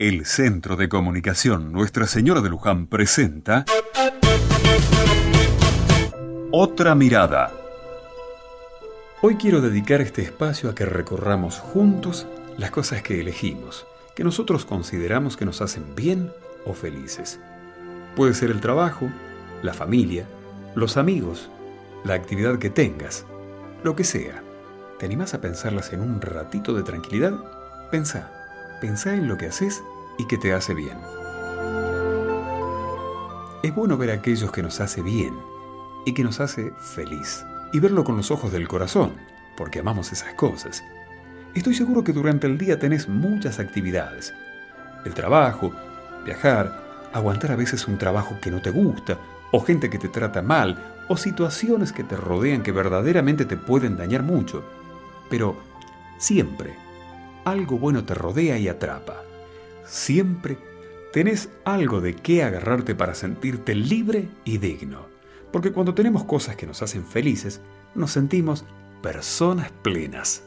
El Centro de Comunicación Nuestra Señora de Luján presenta Otra Mirada. Hoy quiero dedicar este espacio a que recorramos juntos las cosas que elegimos, que nosotros consideramos que nos hacen bien o felices. Puede ser el trabajo, la familia, los amigos, la actividad que tengas, lo que sea. ¿Te animás a pensarlas en un ratito de tranquilidad? Pensá, pensá en lo que haces y que te hace bien. Es bueno ver a aquellos que nos hace bien y que nos hace feliz y verlo con los ojos del corazón, porque amamos esas cosas. Estoy seguro que durante el día tenés muchas actividades. El trabajo, viajar, aguantar a veces un trabajo que no te gusta, o gente que te trata mal, o situaciones que te rodean que verdaderamente te pueden dañar mucho. Pero siempre algo bueno te rodea y atrapa. Siempre tenés algo de qué agarrarte para sentirte libre y digno. Porque cuando tenemos cosas que nos hacen felices, nos sentimos personas plenas.